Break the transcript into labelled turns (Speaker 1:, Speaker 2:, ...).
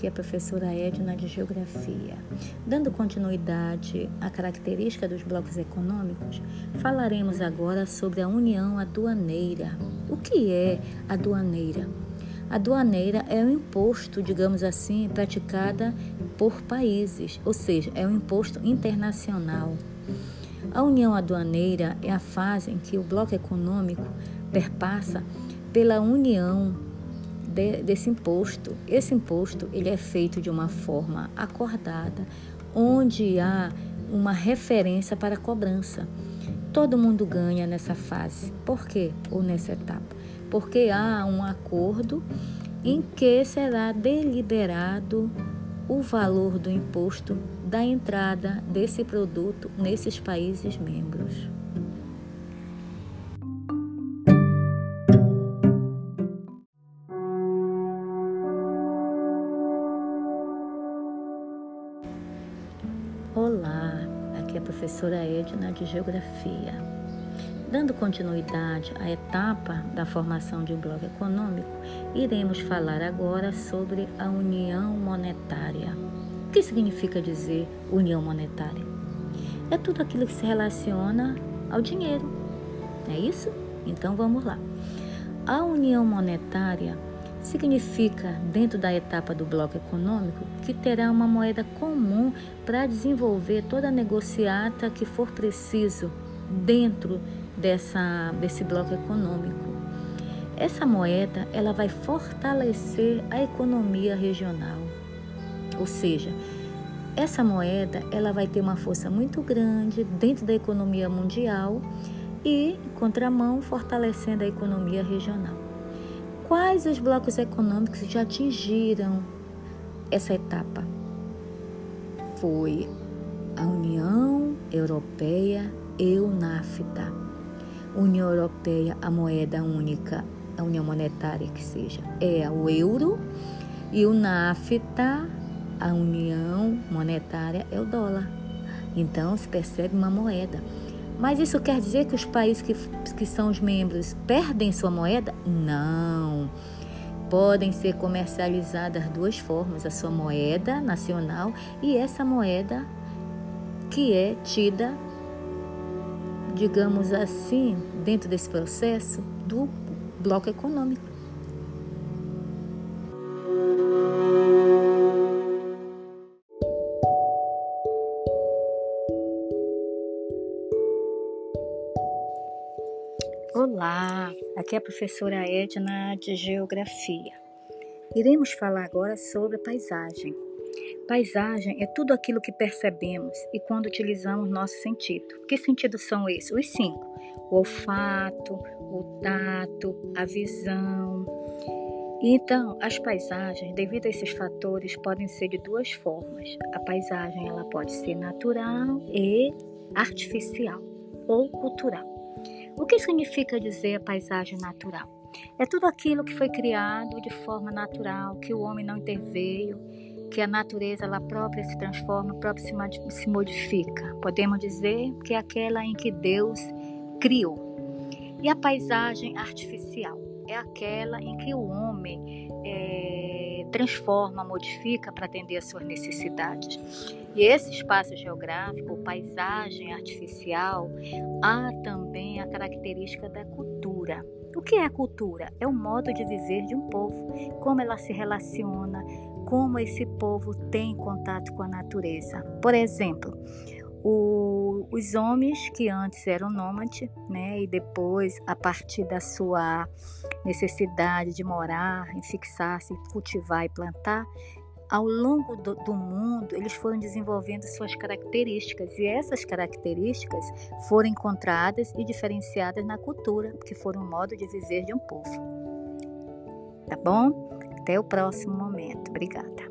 Speaker 1: aqui a professora Edna de Geografia. Dando continuidade à característica dos blocos econômicos, falaremos agora sobre a união aduaneira. O que é aduaneira? A aduaneira é um imposto, digamos assim, praticada por países, ou seja, é um imposto internacional. A união aduaneira é a fase em que o bloco econômico perpassa pela união de, desse imposto. Esse imposto ele é feito de uma forma acordada, onde há uma referência para a cobrança. Todo mundo ganha nessa fase. Por quê? Ou nessa etapa? Porque há um acordo em que será deliberado o valor do imposto da entrada desse produto nesses países membros. Olá, aqui é a professora Edna de Geografia. Dando continuidade à etapa da formação de um bloco econômico, iremos falar agora sobre a união monetária. O que significa dizer união monetária? É tudo aquilo que se relaciona ao dinheiro, é isso? Então vamos lá. A união monetária significa, dentro da etapa do bloco econômico, que terá uma moeda comum para desenvolver toda a negociata que for preciso dentro dessa, desse bloco econômico. Essa moeda ela vai fortalecer a economia regional, ou seja, essa moeda ela vai ter uma força muito grande dentro da economia mundial e, em contramão, fortalecendo a economia regional. Quais os blocos econômicos já atingiram essa etapa? Foi a União Europeia e o NAFTA. União Europeia, a moeda única, a União Monetária que seja, é o euro e o NAFTA, a União Monetária, é o dólar. Então se percebe uma moeda. Mas isso quer dizer que os países que, que são os membros perdem sua moeda? Não. Podem ser comercializadas duas formas: a sua moeda nacional e essa moeda que é tida, digamos assim, dentro desse processo do bloco econômico. Olá, aqui é a professora Edna de Geografia. Iremos falar agora sobre paisagem. Paisagem é tudo aquilo que percebemos e quando utilizamos nosso sentido. Que sentidos são esses? Os cinco: o olfato, o tato, a visão. Então, as paisagens, devido a esses fatores, podem ser de duas formas. A paisagem ela pode ser natural e artificial ou cultural. O que significa dizer paisagem natural? É tudo aquilo que foi criado de forma natural, que o homem não interveio, que a natureza ela própria se transforma, própria se modifica. Podemos dizer que é aquela em que Deus criou. E a paisagem artificial é aquela em que o homem é, transforma, modifica para atender às suas necessidades. E esse espaço geográfico, paisagem artificial, há também a característica da cultura. O que é cultura? É o modo de viver de um povo, como ela se relaciona, como esse povo tem contato com a natureza. Por exemplo, o, os homens que antes eram nômades, né, e depois, a partir da sua necessidade de morar, fixar-se, cultivar e plantar, ao longo do, do, mundo, eles foram desenvolvendo suas características e essas características foram encontradas e diferenciadas na cultura, que foram o modo de viver de um povo. Tá bom? Até o próximo momento. Obrigada.